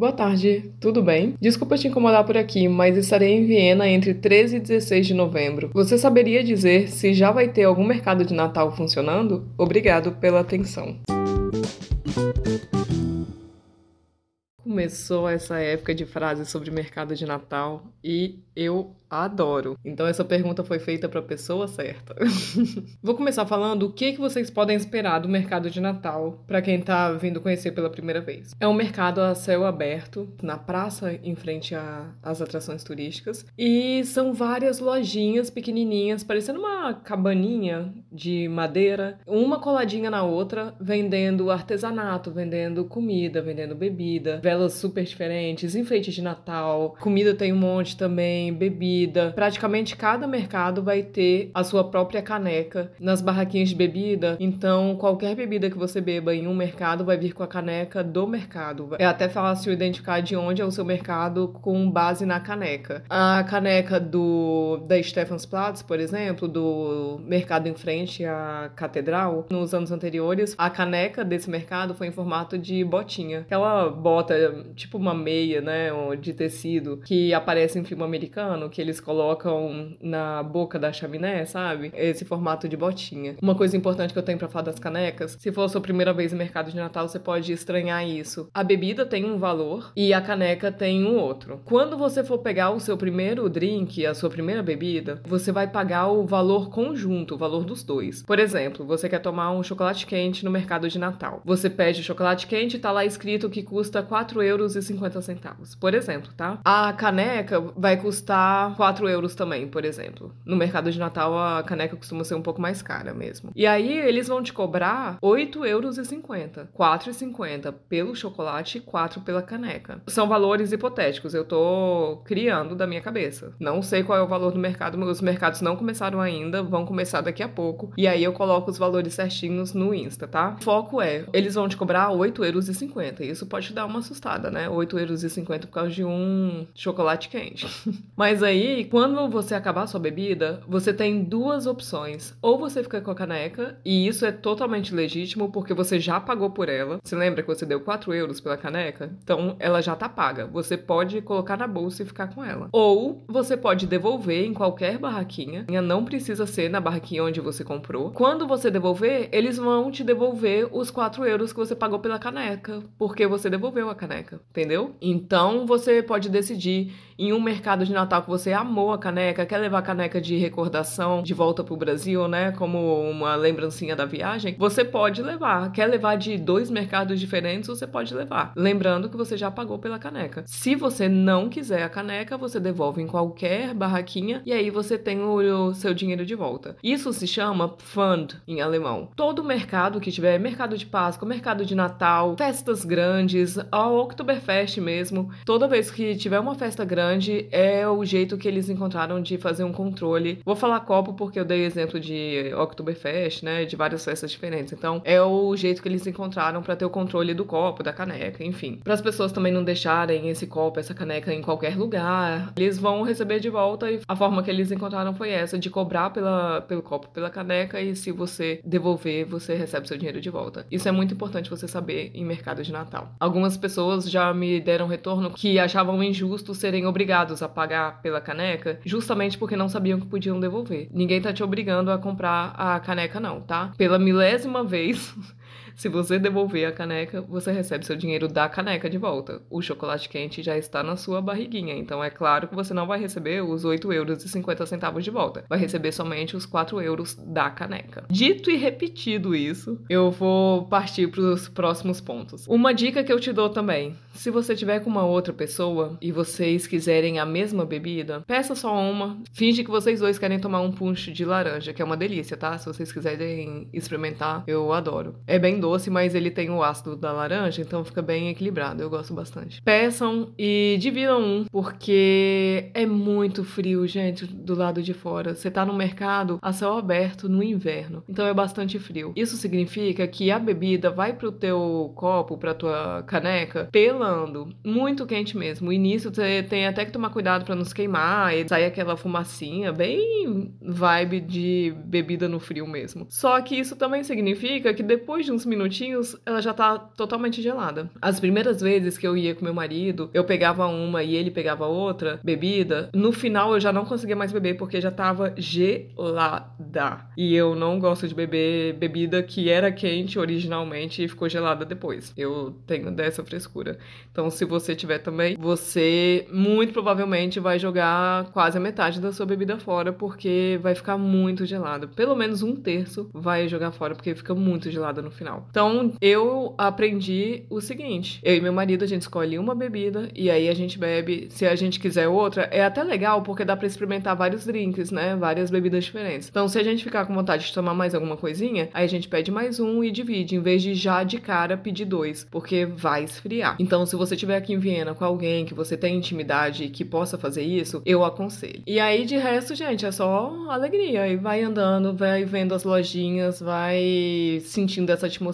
Boa tarde, tudo bem? Desculpa te incomodar por aqui, mas estarei em Viena entre 13 e 16 de novembro. Você saberia dizer se já vai ter algum mercado de Natal funcionando? Obrigado pela atenção. Começou essa época de frases sobre mercado de Natal e eu adoro. Então essa pergunta foi feita para a pessoa certa. Vou começar falando o que que vocês podem esperar do mercado de Natal para quem está vindo conhecer pela primeira vez. É um mercado a céu aberto na praça em frente às atrações turísticas e são várias lojinhas pequenininhas, parecendo uma cabaninha de madeira, uma coladinha na outra, vendendo artesanato, vendendo comida, vendendo bebida, velas super diferentes, enfeites de Natal, comida tem um monte também, bebida. Praticamente cada mercado vai ter a sua própria caneca nas barraquinhas de bebida. Então, qualquer bebida que você beba em um mercado vai vir com a caneca do mercado. É até fácil identificar de onde é o seu mercado com base na caneca. A caneca do da Stephansplatz, por exemplo, do mercado em frente à catedral, nos anos anteriores, a caneca desse mercado foi em formato de botinha. Aquela bota, tipo uma meia, né, de tecido que aparece em filme americano, que ele eles colocam na boca da chaminé, sabe? Esse formato de botinha. Uma coisa importante que eu tenho para falar das canecas, se for a sua primeira vez no mercado de Natal, você pode estranhar isso. A bebida tem um valor e a caneca tem um outro. Quando você for pegar o seu primeiro drink, a sua primeira bebida, você vai pagar o valor conjunto, o valor dos dois. Por exemplo, você quer tomar um chocolate quente no mercado de Natal. Você pede chocolate quente e tá lá escrito que custa 4,50 euros. Por exemplo, tá? A caneca vai custar 4 euros também, por exemplo. No mercado de Natal, a caneca costuma ser um pouco mais cara mesmo. E aí, eles vão te cobrar 8,50 euros. 4,50 pelo chocolate e 4 pela caneca. São valores hipotéticos, eu tô criando da minha cabeça. Não sei qual é o valor do mercado, os mercados não começaram ainda, vão começar daqui a pouco. E aí eu coloco os valores certinhos no Insta, tá? O foco é, eles vão te cobrar 8,50 euros. Isso pode te dar uma assustada, né? 8,50 euros por causa de um chocolate quente. Mas aí quando você acabar sua bebida, você tem duas opções. Ou você fica com a caneca, e isso é totalmente legítimo, porque você já pagou por ela. Você lembra que você deu 4 euros pela caneca? Então, ela já tá paga. Você pode colocar na bolsa e ficar com ela. Ou você pode devolver em qualquer barraquinha. Não precisa ser na barraquinha onde você comprou. Quando você devolver, eles vão te devolver os 4 euros que você pagou pela caneca, porque você devolveu a caneca, entendeu? Então, você pode decidir em um mercado de Natal que você amou a caneca, quer levar a caneca de recordação de volta pro Brasil, né? Como uma lembrancinha da viagem, você pode levar. Quer levar de dois mercados diferentes, você pode levar. Lembrando que você já pagou pela caneca. Se você não quiser a caneca, você devolve em qualquer barraquinha e aí você tem o, seu dinheiro de volta. Isso se chama Fund em alemão. Todo mercado que tiver, mercado de Páscoa, mercado de Natal, festas grandes, a Oktoberfest mesmo, toda vez que tiver uma festa grande, é o jeito que eles encontraram de fazer um controle. Vou falar copo porque eu dei exemplo de Oktoberfest, né? De várias festas diferentes. Então, é o jeito que eles encontraram para ter o controle do copo, da caneca, enfim. Para as pessoas também não deixarem esse copo, essa caneca em qualquer lugar, eles vão receber de volta e a forma que eles encontraram foi essa, de cobrar pela, pelo copo, pela caneca e se você devolver, você recebe seu dinheiro de volta. Isso é muito importante você saber em mercado de Natal. Algumas pessoas já me deram retorno que achavam injusto serem obrigados a pagar pela caneca caneca justamente porque não sabiam que podiam devolver. Ninguém tá te obrigando a comprar a caneca, não, tá? Pela milésima vez, Se você devolver a caneca, você recebe seu dinheiro da caneca de volta. O chocolate quente já está na sua barriguinha, então é claro que você não vai receber os 8 euros e 50 centavos de volta. Vai receber somente os 4 euros da caneca. Dito e repetido isso, eu vou partir para os próximos pontos. Uma dica que eu te dou também: se você tiver com uma outra pessoa e vocês quiserem a mesma bebida, peça só uma. Finge que vocês dois querem tomar um punch de laranja, que é uma delícia, tá? Se vocês quiserem experimentar, eu adoro. É bem doce mas ele tem o ácido da laranja, então fica bem equilibrado. Eu gosto bastante. Peçam e dividam um, porque é muito frio, gente, do lado de fora. Você tá no mercado a céu aberto no inverno, então é bastante frio. Isso significa que a bebida vai pro teu copo, pra tua caneca, pelando, muito quente mesmo. O início você tem até que tomar cuidado para não se queimar, e sair aquela fumacinha, bem vibe de bebida no frio mesmo. Só que isso também significa que depois de uns minutinhos, ela já tá totalmente gelada. As primeiras vezes que eu ia com meu marido, eu pegava uma e ele pegava outra bebida, no final eu já não conseguia mais beber porque já tava gelada. E eu não gosto de beber bebida que era quente originalmente e ficou gelada depois. Eu tenho dessa frescura. Então, se você tiver também, você muito provavelmente vai jogar quase a metade da sua bebida fora porque vai ficar muito gelada. Pelo menos um terço vai jogar fora porque fica muito gelada no final. Então, eu aprendi o seguinte: eu e meu marido a gente escolhe uma bebida e aí a gente bebe. Se a gente quiser outra, é até legal porque dá para experimentar vários drinks, né? Várias bebidas diferentes. Então, se a gente ficar com vontade de tomar mais alguma coisinha, aí a gente pede mais um e divide, em vez de já de cara pedir dois, porque vai esfriar. Então, se você estiver aqui em Viena com alguém que você tem intimidade e que possa fazer isso, eu aconselho. E aí, de resto, gente, é só alegria. E vai andando, vai vendo as lojinhas, vai sentindo essa atmosfera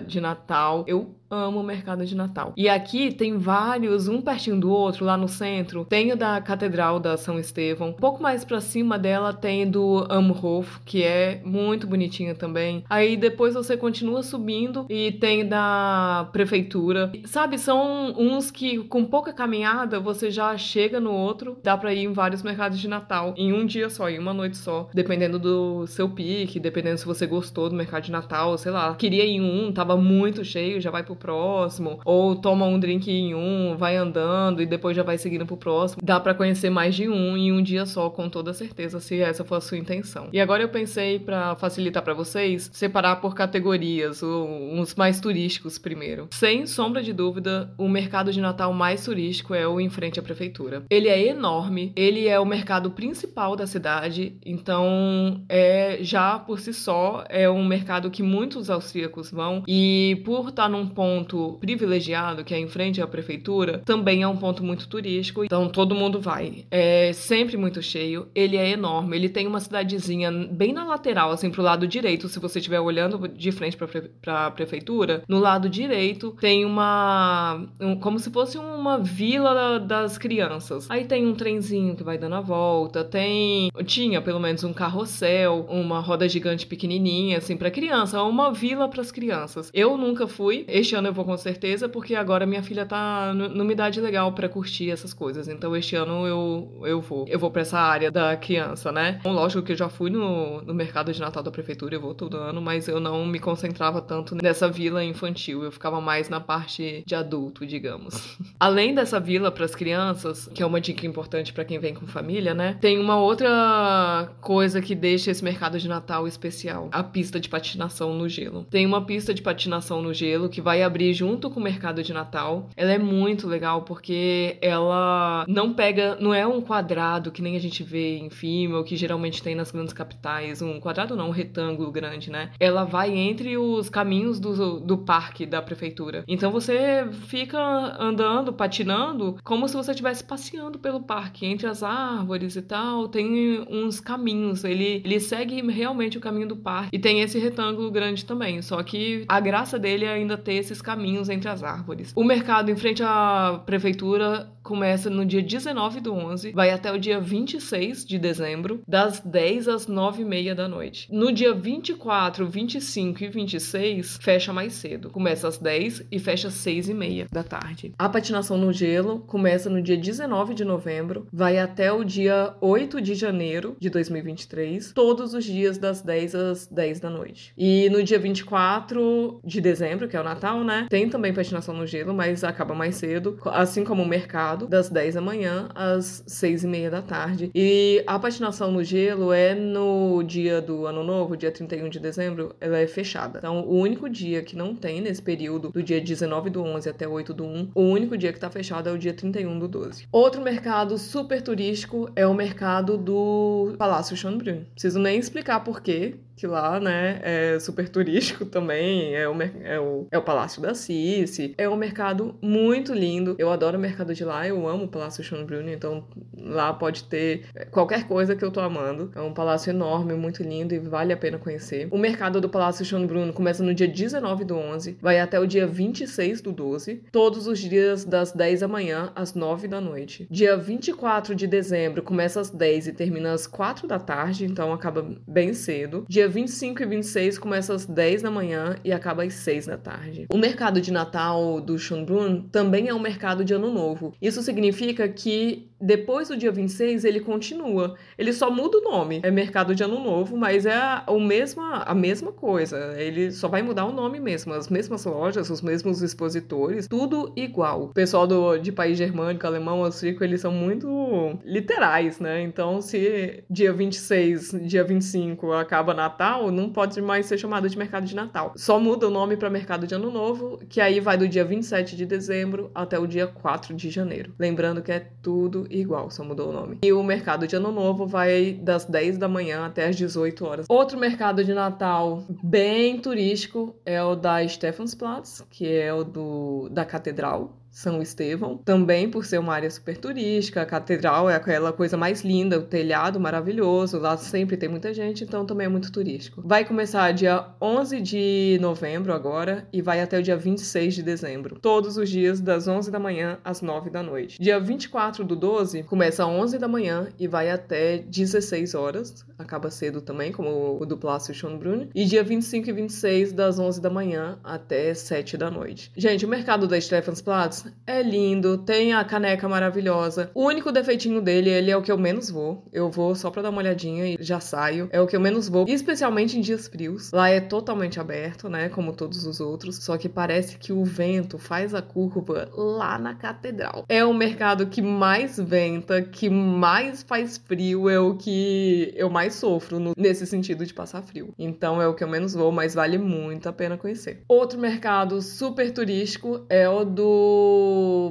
de Natal. Eu amo o mercado de Natal. E aqui tem vários, um pertinho do outro, lá no centro. Tem o da Catedral da São Estevão. Um pouco mais pra cima dela tem do Amhof, que é muito bonitinha também. Aí depois você continua subindo e tem da Prefeitura. Sabe, são uns que com pouca caminhada você já chega no outro. Dá pra ir em vários mercados de Natal em um dia só, em uma noite só. Dependendo do seu pique, dependendo se você gostou do mercado de Natal, sei lá. Queria ir em um, tava muito cheio, já vai pro próximo, ou toma um drink em um, vai andando e depois já vai seguindo pro próximo. Dá para conhecer mais de um em um dia só, com toda certeza, se essa for a sua intenção. E agora eu pensei para facilitar para vocês, separar por categorias, uns mais turísticos primeiro. Sem sombra de dúvida, o mercado de Natal mais turístico é o em frente à prefeitura. Ele é enorme, ele é o mercado principal da cidade, então é já por si só é um mercado que muitos austríacos vão e por estar num ponto ponto privilegiado, que é em frente à prefeitura, também é um ponto muito turístico, então todo mundo vai. É sempre muito cheio, ele é enorme, ele tem uma cidadezinha bem na lateral, assim, pro lado direito, se você estiver olhando de frente pra, pre pra prefeitura, no lado direito tem uma. Um, como se fosse uma vila das crianças. Aí tem um trenzinho que vai dando a volta, tem. Tinha pelo menos um carrossel, uma roda gigante pequenininha, assim, para criança, uma vila para as crianças. Eu nunca fui, este ano eu vou com certeza, porque agora minha filha tá numa idade legal para curtir essas coisas. Então este ano eu, eu vou. Eu vou pra essa área da criança, né? Então, lógico que eu já fui no, no mercado de Natal da prefeitura, eu vou todo ano, mas eu não me concentrava tanto nessa vila infantil. Eu ficava mais na parte de adulto, digamos. Além dessa vila para as crianças, que é uma dica importante para quem vem com família, né? Tem uma outra coisa que deixa esse mercado de Natal especial: a pista de patinação no gelo. Tem uma pista de patinação no gelo que vai abrir junto com o mercado de Natal. Ela é muito legal porque ela não pega, não é um quadrado que nem a gente vê em filme ou que geralmente tem nas grandes capitais, um quadrado não, um retângulo grande, né? Ela vai entre os caminhos do, do parque da prefeitura. Então você fica andando, patinando, como se você estivesse passeando pelo parque, entre as árvores e tal. Tem uns caminhos. Ele, ele segue realmente o caminho do parque. E tem esse retângulo grande também. Só que a graça dele é ainda ter esses caminhos entre as árvores. O mercado em frente à prefeitura começa no dia 19 do 11, vai até o dia 26 de dezembro, das 10 às 9 e meia da noite. No dia 24, 25 e 26, fecha mais cedo. Começa às 10 e fecha às 6 e meia da tarde. A patinação no gelo começa no dia 19 de novembro, vai até o dia 8 de janeiro de 2023, todos os dias das 10 às 10 da noite. E no dia 24 de dezembro, que é o Natal, né? Tem também patinação no gelo, mas acaba mais cedo, assim como o mercado, das 10 da manhã às 6 e meia da tarde. E a patinação no gelo é no dia do ano novo, dia 31 de dezembro, ela é fechada. Então, o único dia que não tem nesse período, do dia 19 do 11 até 8 do 1, o único dia que tá fechado é o dia 31 do 12. Outro mercado super turístico é o mercado do Palácio Schönbrunn. Preciso nem explicar por quê, que lá, né, é super turístico também, é o, é o, é o Palácio da Cici, é um mercado muito lindo, eu adoro o mercado de lá, eu amo o Palácio Schönbrunn, então lá pode ter qualquer coisa que eu tô amando, é um palácio enorme, muito lindo e vale a pena conhecer. O mercado do Palácio Schönbrunn começa no dia 19 do 11, vai até o dia 26 do 12, todos os dias das 10 da manhã às 9 da noite. Dia 24 de dezembro começa às 10 e termina às 4 da tarde, então acaba bem cedo. Dia Dia 25 e 26 começa às 10 da manhã e acaba às 6 da tarde. O mercado de Natal do Schönbrunn também é um mercado de Ano Novo. Isso significa que depois do dia 26 ele continua. Ele só muda o nome. É mercado de Ano Novo, mas é a, mesma, a mesma coisa. Ele só vai mudar o nome mesmo. As mesmas lojas, os mesmos expositores, tudo igual. O pessoal do, de país germânico, alemão, austríaco, eles são muito literais, né? Então, se dia 26, dia 25 acaba Natal, não pode mais ser chamado de mercado de Natal. Só muda o nome para mercado de Ano Novo, que aí vai do dia 27 de dezembro até o dia 4 de janeiro. Lembrando que é tudo igual, só mudou o nome. E o mercado de Ano Novo vai das 10 da manhã até as 18 horas. Outro mercado de Natal bem turístico é o da Stephansplatz, que é o do, da Catedral. São Estevão, também por ser uma área super turística, a catedral é aquela coisa mais linda, o telhado maravilhoso, lá sempre tem muita gente, então também é muito turístico. Vai começar dia 11 de novembro agora e vai até o dia 26 de dezembro, todos os dias das 11 da manhã às 9 da noite. Dia 24 do 12 começa às 11 da manhã e vai até 16 horas, acaba cedo também, como o do Plácio Schönbrunn, e dia 25 e 26 das 11 da manhã até 7 da noite. Gente, o mercado da Stephansplatz é lindo, tem a caneca maravilhosa. O único defeitinho dele, ele é o que eu menos vou. Eu vou só pra dar uma olhadinha e já saio. É o que eu menos vou, especialmente em dias frios. Lá é totalmente aberto, né? Como todos os outros. Só que parece que o vento faz a curva lá na catedral. É o mercado que mais venta, que mais faz frio, é o que eu mais sofro no, nesse sentido de passar frio. Então é o que eu menos vou, mas vale muito a pena conhecer. Outro mercado super turístico é o do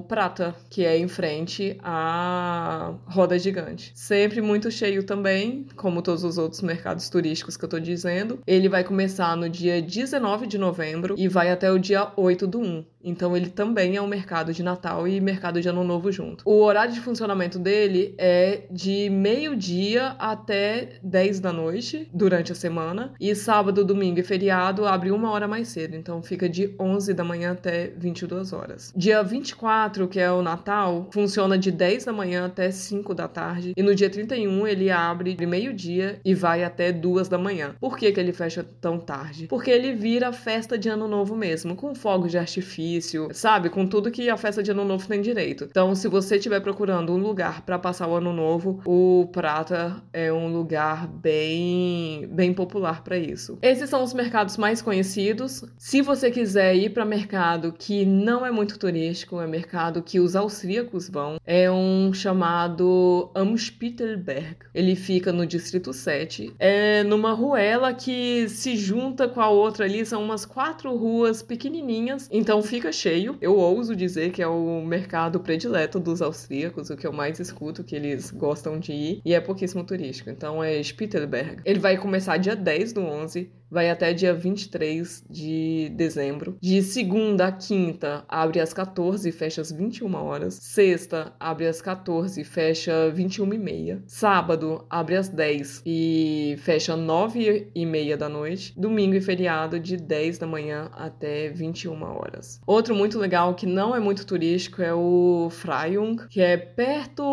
Prata, que é em frente à Roda Gigante. Sempre muito cheio também, como todos os outros mercados turísticos que eu tô dizendo. Ele vai começar no dia 19 de novembro e vai até o dia 8 do 1. Então ele também é um mercado de Natal e mercado de Ano Novo junto. O horário de funcionamento dele é de meio-dia até 10 da noite durante a semana. E sábado, domingo e feriado abre uma hora mais cedo. Então fica de 11 da manhã até 22 horas. Dia 24, que é o Natal, funciona de 10 da manhã até 5 da tarde. E no dia 31 ele abre de meio-dia e vai até 2 da manhã. Por que, que ele fecha tão tarde? Porque ele vira festa de Ano Novo mesmo, com fogos de artifício sabe? Com tudo que a festa de Ano Novo tem direito. Então, se você estiver procurando um lugar para passar o Ano Novo, o Prata é um lugar bem, bem popular para isso. Esses são os mercados mais conhecidos. Se você quiser ir para mercado que não é muito turístico, é mercado que os austríacos vão, é um chamado Amspittelberg. Ele fica no distrito 7. É numa ruela que se junta com a outra ali, são umas quatro ruas pequenininhas. Então fica fica cheio. Eu ouso dizer que é o mercado predileto dos austríacos, o que eu mais escuto que eles gostam de ir, e é pouquíssimo turístico. Então é Spittelberg. Ele vai começar dia 10 do 11 vai até dia 23 de dezembro. De segunda a quinta, abre às 14 e fecha às 21 horas. Sexta, abre às 14 e fecha 21 e meia. Sábado, abre às 10 e fecha 9 e meia da noite. Domingo e feriado, de 10 da manhã até 21 horas. Outro muito legal que não é muito turístico é o Freyung, que é perto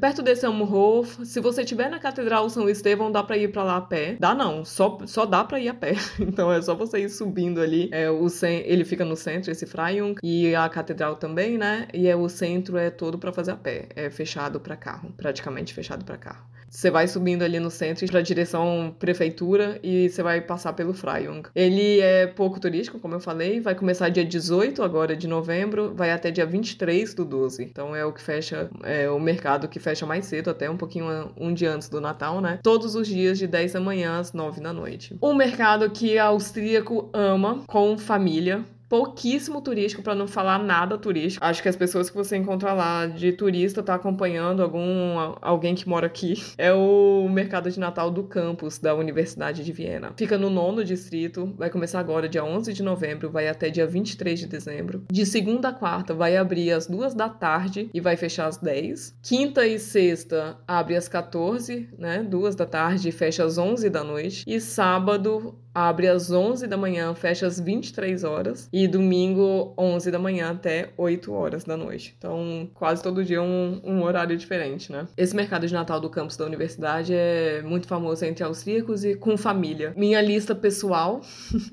perto desse Amorhof. Se você estiver na Catedral São Estevão, dá para ir para lá a pé. Dá não, só, só dá para ir a pé. Então é só você ir subindo ali. É, o ele fica no centro, esse Freyung, e a catedral também, né? E é, o centro é todo para fazer a pé. É fechado para carro, praticamente fechado para carro. Você vai subindo ali no centro para a direção prefeitura e você vai passar pelo Freyung. Ele é pouco turístico, como eu falei, vai começar dia 18 agora de novembro, vai até dia 23 do 12. Então é o que fecha, é o mercado que fecha mais cedo, até um pouquinho um dia antes do Natal, né? Todos os dias de 10 da manhã às 9 da noite. Um mercado que austríaco ama com família pouquíssimo turístico, para não falar nada turístico. Acho que as pessoas que você encontra lá de turista tá acompanhando algum alguém que mora aqui. É o mercado de Natal do campus da Universidade de Viena. Fica no nono distrito, vai começar agora dia 11 de novembro, vai até dia 23 de dezembro. De segunda a quarta vai abrir às duas da tarde e vai fechar às 10. Quinta e sexta abre às 14, né, duas da tarde e fecha às 11 da noite. E sábado abre às 11 da manhã, fecha às 23 horas. E domingo, 11 da manhã até 8 horas da noite. Então, quase todo dia um, um horário diferente, né? Esse mercado de Natal do campus da universidade é muito famoso entre austríacos e com família. Minha lista pessoal,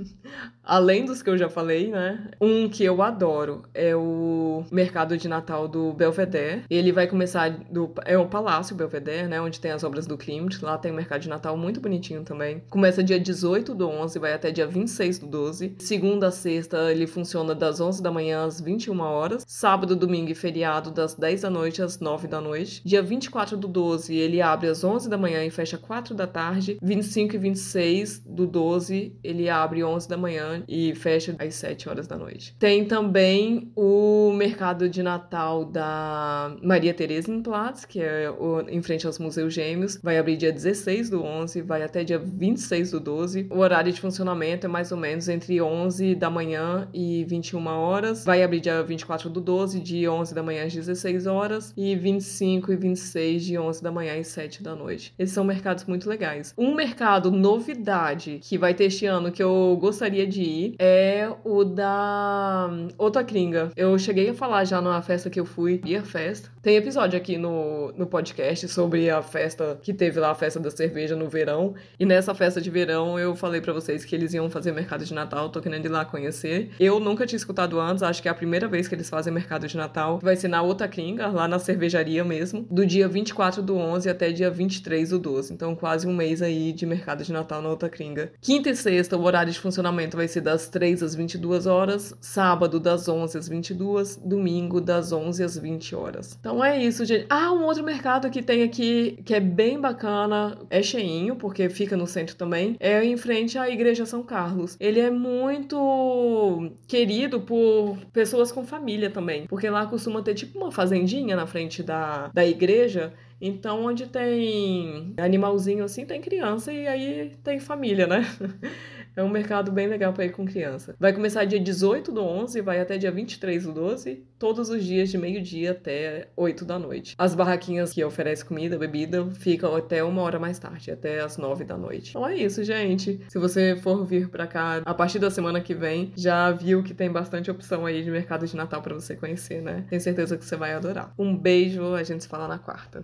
além dos que eu já falei, né? Um que eu adoro é o mercado de Natal do Belvedere. Ele vai começar do é o Palácio Belvedere, né, onde tem as obras do Klimt. Lá tem um mercado de Natal muito bonitinho também. Começa dia 18 do 11, vai até dia 26 do 12. Segunda a sexta ele funciona das 11 da manhã às 21 horas. Sábado, domingo e feriado das 10 da noite às 9 da noite. Dia 24 do 12 ele abre às 11 da manhã e fecha 4 da tarde. 25 e 26 do 12 ele abre 11 da manhã e fecha às 7 horas da noite. Tem também o mercado de Natal da Maria Theresienplatz, que é o, em frente aos Museus Gêmeos. Vai abrir dia 16 do 11, vai até dia 26 do 12. O horário de funcionamento é mais ou menos entre 11 da manhã e 21 horas. Vai abrir dia 24 do 12, de 11 da manhã às 16 horas. E 25 e 26 de 11 da manhã às 7 da noite. Esses são mercados muito legais. Um mercado novidade que vai ter este ano que eu gostaria de ir é o da Otacringa. Eu cheguei a falar já numa festa que eu fui, Beer Fest. Tem episódio aqui no, no podcast sobre a festa que teve lá, a festa da cerveja no verão. E nessa festa de verão eu falei para vocês que eles iam fazer mercado de Natal, tô querendo ir lá conhecer. Eu nunca tinha escutado antes, acho que é a primeira vez que eles fazem mercado de Natal. Vai ser na Otacringa, lá na cervejaria mesmo, do dia 24 do 11 até dia 23 do 12. Então quase um mês aí de mercado de Natal na Otacringa. Quinta e sexta, o horário de funcionamento vai ser das 3 às 22 horas, sábado das 11 às 22, domingo das 11 às 20 horas. Então é isso, gente. Ah, um outro mercado que tem aqui que é bem bacana, é cheinho, porque fica no centro também, é em frente à Igreja São Carlos. Ele é muito querido por pessoas com família também, porque lá costuma ter tipo uma fazendinha na frente da, da igreja. Então, onde tem animalzinho assim, tem criança e aí tem família, né? É um mercado bem legal para ir com criança. Vai começar dia 18 do 11 e vai até dia 23 do 12, todos os dias de meio-dia até 8 da noite. As barraquinhas que oferecem comida, bebida, ficam até uma hora mais tarde, até as 9 da noite. Então é isso, gente. Se você for vir para cá a partir da semana que vem, já viu que tem bastante opção aí de mercado de Natal para você conhecer, né? Tenho certeza que você vai adorar. Um beijo, a gente se fala na quarta.